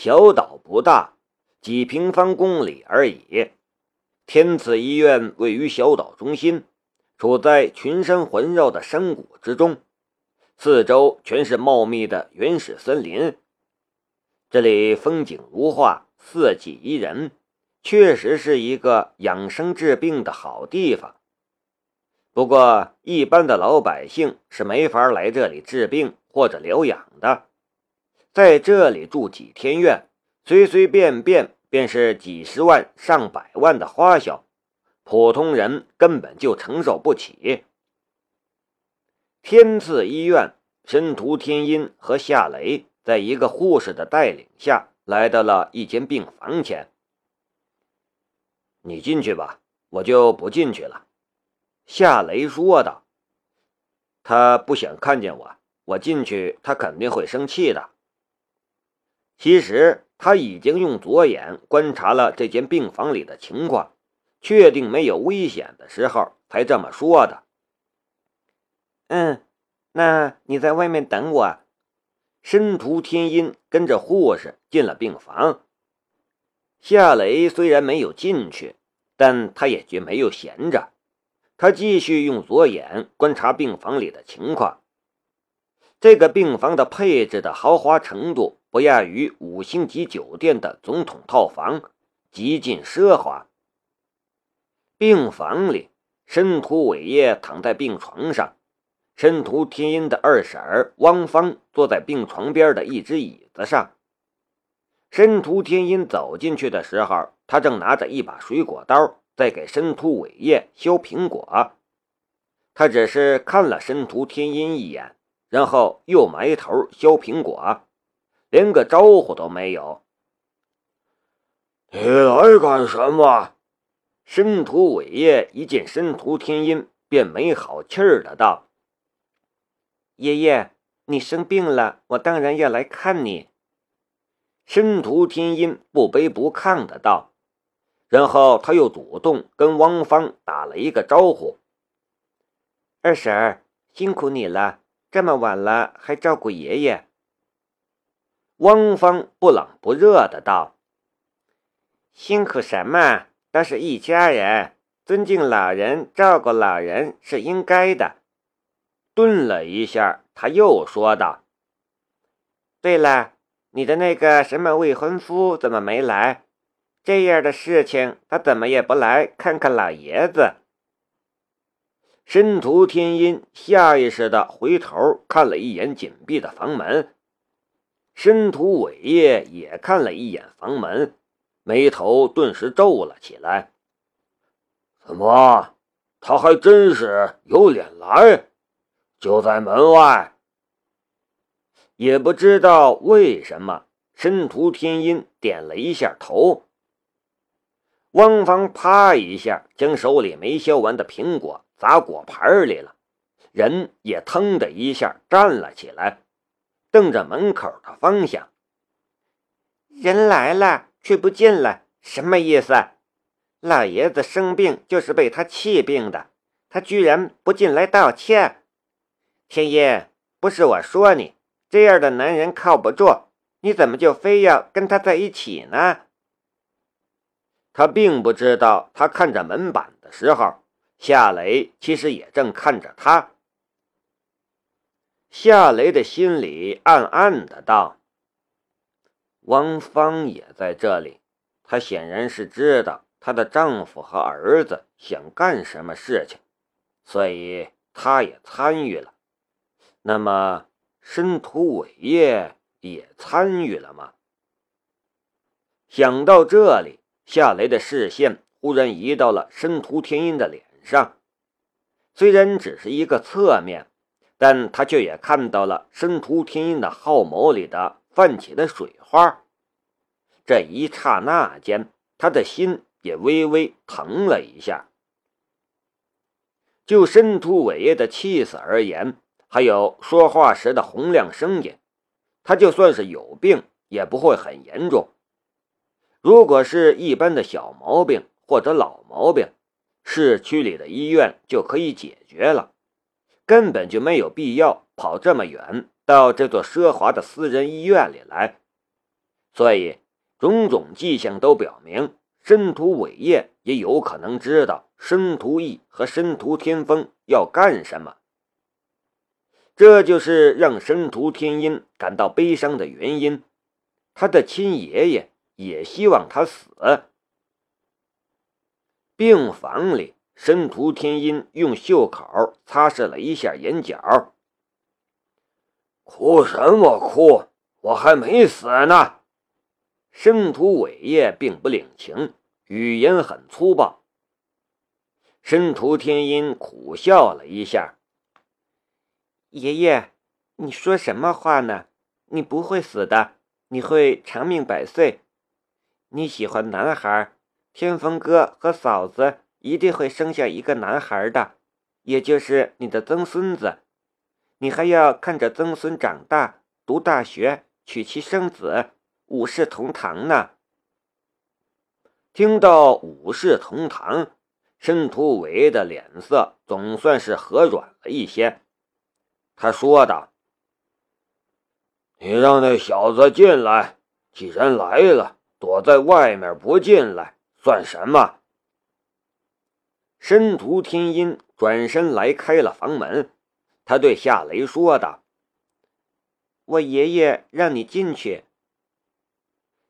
小岛不大，几平方公里而已。天赐医院位于小岛中心，处在群山环绕的山谷之中，四周全是茂密的原始森林。这里风景如画，四季宜人，确实是一个养生治病的好地方。不过，一般的老百姓是没法来这里治病或者疗养的，在这里住几天院，随随便便。便是几十万、上百万的花销，普通人根本就承受不起。天赐医院，申屠天音和夏雷在一个护士的带领下来到了一间病房前。你进去吧，我就不进去了。”夏雷说道。“他不想看见我，我进去他肯定会生气的。”其实。他已经用左眼观察了这间病房里的情况，确定没有危险的时候，才这么说的。嗯，那你在外面等我。申屠天音跟着护士进了病房。夏雷虽然没有进去，但他也绝没有闲着，他继续用左眼观察病房里的情况。这个病房的配置的豪华程度。不亚于五星级酒店的总统套房，极尽奢华。病房里，申屠伟业躺在病床上，申屠天音的二婶儿汪芳坐在病床边的一只椅子上。申屠天音走进去的时候，他正拿着一把水果刀在给申屠伟业削苹果。他只是看了申屠天音一眼，然后又埋头削苹果。连个招呼都没有。你来干什么？申屠伟业一见申屠天音，便没好气儿的道：“爷爷，你生病了，我当然要来看你。”申屠天音不卑不亢的道，然后他又主动跟汪芳打了一个招呼：“二婶儿，辛苦你了，这么晚了还照顾爷爷。”汪芳不冷不热的道：“辛苦什么？都是一家人，尊敬老人、照顾老人是应该的。”顿了一下，他又说道：“对了，你的那个什么未婚夫怎么没来？这样的事情，他怎么也不来看看老爷子？”申屠天音下意识的回头看了一眼紧闭的房门。申屠伟业也看了一眼房门，眉头顿时皱了起来。怎么，他还真是有脸来？就在门外。也不知道为什么，申屠天音点了一下头。汪芳啪一下将手里没削完的苹果砸果盘里了，人也腾的一下站了起来。瞪着门口的方向，人来了却不进来，什么意思？老爷子生病就是被他气病的，他居然不进来道歉！天音，不是我说你这样的男人靠不住，你怎么就非要跟他在一起呢？他并不知道，他看着门板的时候，夏雷其实也正看着他。夏雷的心里暗暗的道：“汪芳也在这里，她显然是知道她的丈夫和儿子想干什么事情，所以她也参与了。那么，申屠伟业也参与了吗？”想到这里，夏雷的视线忽然移到了申屠天音的脸上，虽然只是一个侧面。但他却也看到了申屠天音的皓眸里的泛起的水花，这一刹那间，他的心也微微疼了一下。就申屠伟业的气色而言，还有说话时的洪亮声音，他就算是有病，也不会很严重。如果是一般的小毛病或者老毛病，市区里的医院就可以解决了。根本就没有必要跑这么远到这座奢华的私人医院里来，所以种种迹象都表明，申屠伟业也有可能知道申屠义和申屠天风要干什么。这就是让申屠天音感到悲伤的原因。他的亲爷爷也希望他死。病房里，申屠天音用袖口擦拭了一下眼角。哭什么哭？我还没死呢！申屠伟业并不领情，语言很粗暴。申屠天音苦笑了一下：“爷爷，你说什么话呢？你不会死的。”你会长命百岁。你喜欢男孩，天风哥和嫂子一定会生下一个男孩的，也就是你的曾孙子。你还要看着曾孙长大，读大学，娶妻生子，五世同堂呢。听到五世同堂，申屠伟的脸色总算是和软了一些。他说道。你让那小子进来，既然来了，躲在外面不进来算什么？申屠天音转身来开了房门，他对夏雷说道：“我爷爷让你进去。”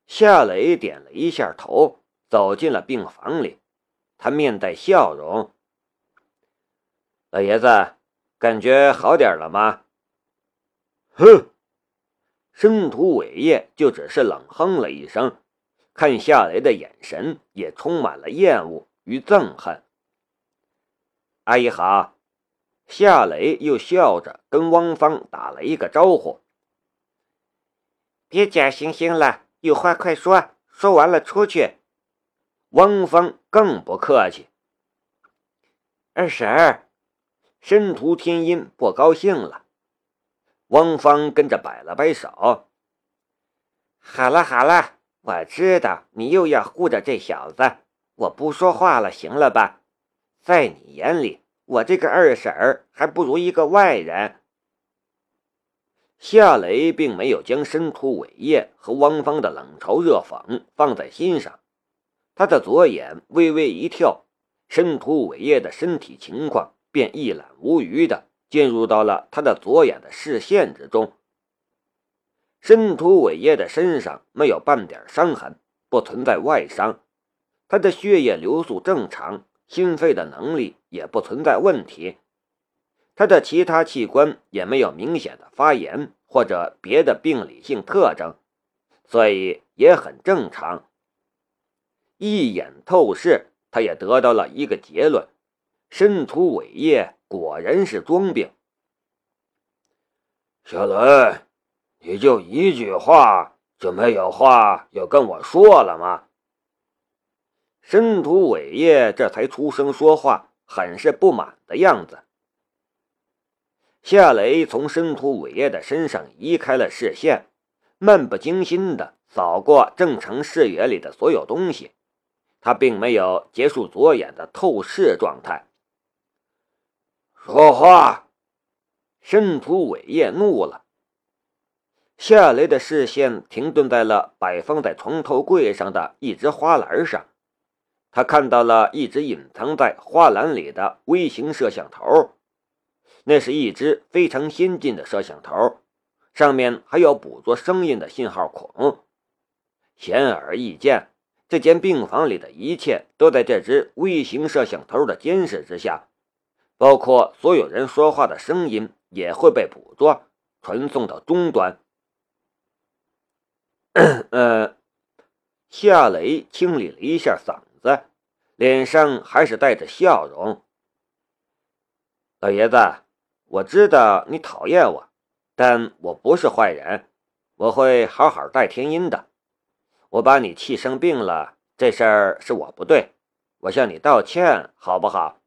夏雷点了一下头，走进了病房里，他面带笑容：“老爷子，感觉好点了吗？”哼。申屠伟业就只是冷哼了一声，看夏雷的眼神也充满了厌恶与憎恨。阿姨好，夏雷又笑着跟汪芳打了一个招呼。别假惺惺了，有话快说，说完了出去。汪芳更不客气。二婶儿，申屠天音不高兴了。汪芳跟着摆了摆手：“好了好了，我知道你又要护着这小子，我不说话了，行了吧？在你眼里，我这个二婶儿还不如一个外人。”夏雷并没有将申屠伟业和汪芳的冷嘲热讽放在心上，他的左眼微微一跳，申屠伟业的身体情况便一览无余的。进入到了他的左眼的视线之中。申屠伟业的身上没有半点伤痕，不存在外伤，他的血液流速正常，心肺的能力也不存在问题，他的其他器官也没有明显的发炎或者别的病理性特征，所以也很正常。一眼透视，他也得到了一个结论：申屠伟业。果然是装病。小雷，你就一句话就没有话要跟我说了吗？申屠伟业这才出声说话，很是不满的样子。夏雷从申屠伟业的身上移开了视线，漫不经心的扫过正常视野里的所有东西，他并没有结束左眼的透视状态。说话！申屠伟业怒了。夏雷的视线停顿在了摆放在床头柜上的一只花篮上，他看到了一只隐藏在花篮里的微型摄像头，那是一只非常先进的摄像头，上面还有捕捉声音的信号孔。显而易见，这间病房里的一切都在这只微型摄像头的监视之下。包括所有人说话的声音也会被捕捉，传送到终端。呃，夏雷清理了一下嗓子，脸上还是带着笑容。老爷子，我知道你讨厌我，但我不是坏人，我会好好带天音的。我把你气生病了，这事儿是我不对，我向你道歉，好不好？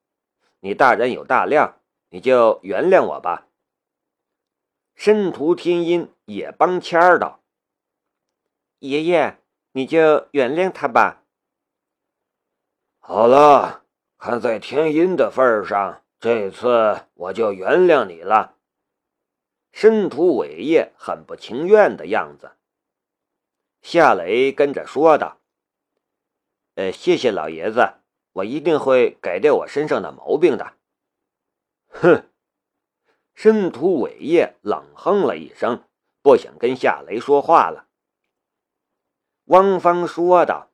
你大人有大量，你就原谅我吧。申屠天音也帮腔儿道：“爷爷，你就原谅他吧。”好了，看在天音的份上，这次我就原谅你了。申屠伟业很不情愿的样子。夏雷跟着说道：“呃，谢谢老爷子，我一定会改掉我身上的毛病的。”哼！申屠伟业冷哼了一声，不想跟夏雷说话了。汪峰说道：“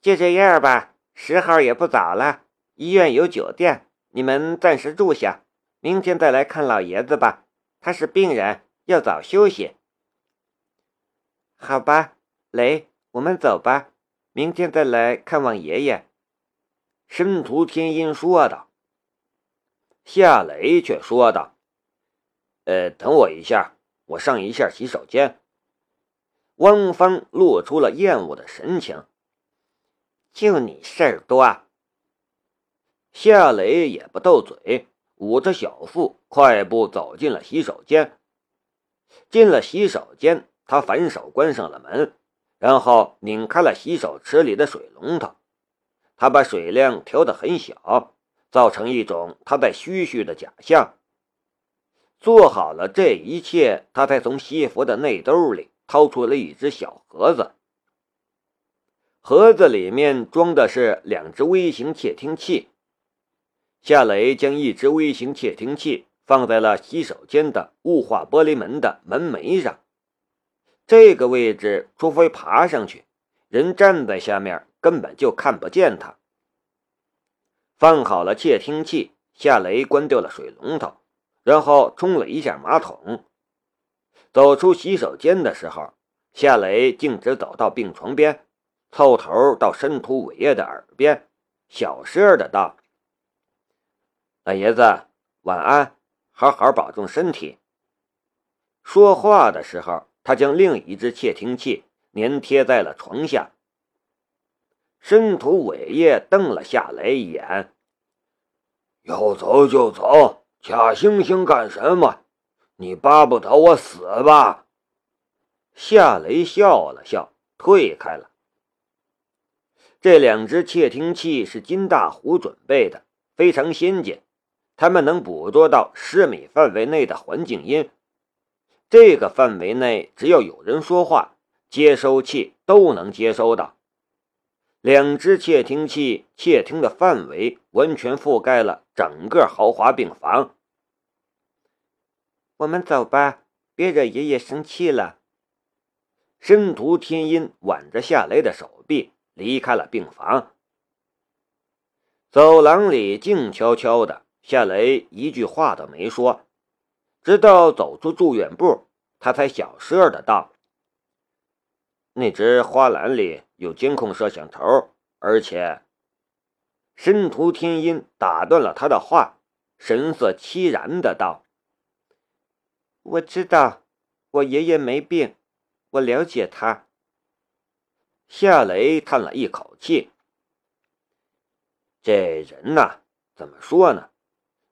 就这样吧，时候也不早了，医院有酒店，你们暂时住下，明天再来看老爷子吧。他是病人，要早休息。”好吧，雷，我们走吧，明天再来看望爷爷。”申屠天音说道。夏雷却说道：“呃，等我一下，我上一下洗手间。”汪峰露出了厌恶的神情：“就你事儿多。”夏雷也不斗嘴，捂着小腹，快步走进了洗手间。进了洗手间。他反手关上了门，然后拧开了洗手池里的水龙头。他把水量调得很小，造成一种他在嘘嘘的假象。做好了这一切，他才从西服的内兜里掏出了一只小盒子。盒子里面装的是两只微型窃听器。夏雷将一只微型窃听器放在了洗手间的雾化玻璃门的门楣上。这个位置，除非爬上去，人站在下面根本就看不见他。放好了窃听器，夏雷关掉了水龙头，然后冲了一下马桶。走出洗手间的时候，夏雷径直走到病床边，凑头到申屠伟业的耳边，小声的道：“老爷子，晚安，好好保重身体。”说话的时候。他将另一只窃听器粘贴在了床下。申屠伟业瞪了夏雷一眼：“要走就走，假惺惺干什么？你巴不得我死吧？”夏雷笑了笑，退开了。这两只窃听器是金大虎准备的，非常先进，它们能捕捉到十米范围内的环境音。这个范围内，只要有人说话，接收器都能接收到。两只窃听器窃听的范围完全覆盖了整个豪华病房。我们走吧，别惹爷爷生气了。申屠天音挽着夏雷的手臂离开了病房。走廊里静悄悄的，夏雷一句话都没说。直到走出住院部，他才小声的道：“那只花篮里有监控摄像头，而且……”申屠天音打断了他的话，神色凄然的道：“我知道，我爷爷没病，我了解他。”夏雷叹了一口气：“这人呐，怎么说呢？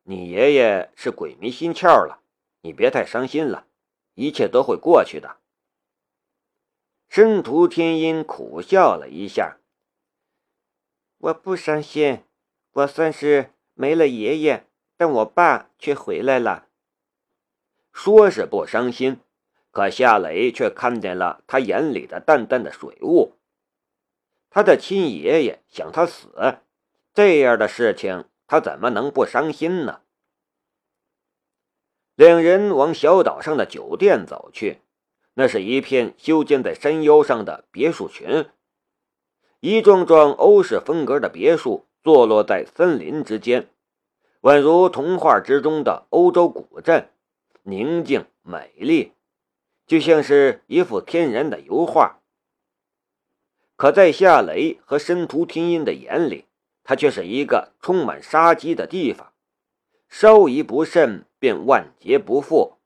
你爷爷是鬼迷心窍了。”你别太伤心了，一切都会过去的。申屠天音苦笑了一下：“我不伤心，我算是没了爷爷，但我爸却回来了。”说是不伤心，可夏雷却看见了他眼里的淡淡的水雾。他的亲爷爷想他死，这样的事情他怎么能不伤心呢？两人往小岛上的酒店走去，那是一片修建在山腰上的别墅群，一幢幢欧式风格的别墅坐落在森林之间，宛如童话之中的欧洲古镇，宁静美丽，就像是一幅天然的油画。可在夏雷和申屠天音的眼里，它却是一个充满杀机的地方，稍一不慎。便万劫不复。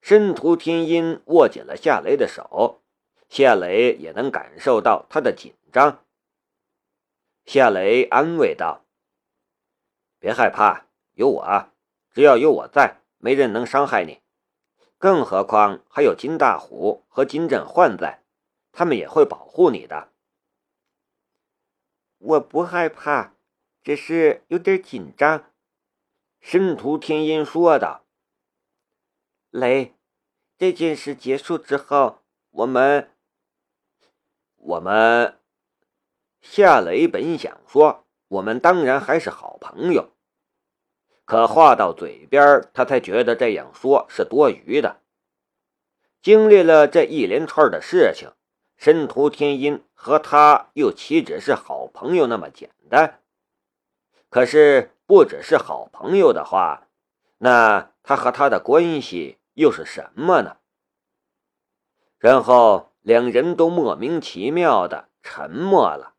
申屠天音握紧了夏雷的手，夏雷也能感受到他的紧张。夏雷安慰道：“别害怕，有我，只要有我在，没人能伤害你。更何况还有金大虎和金振焕在，他们也会保护你的。”我不害怕，只是有点紧张。申屠天音说道：“雷，这件事结束之后，我们，我们，夏雷本想说，我们当然还是好朋友。可话到嘴边，他才觉得这样说是多余的。经历了这一连串的事情，申屠天音和他又岂止是好朋友那么简单？可是不只是好朋友的话，那他和他的关系又是什么呢？然后两人都莫名其妙的沉默了。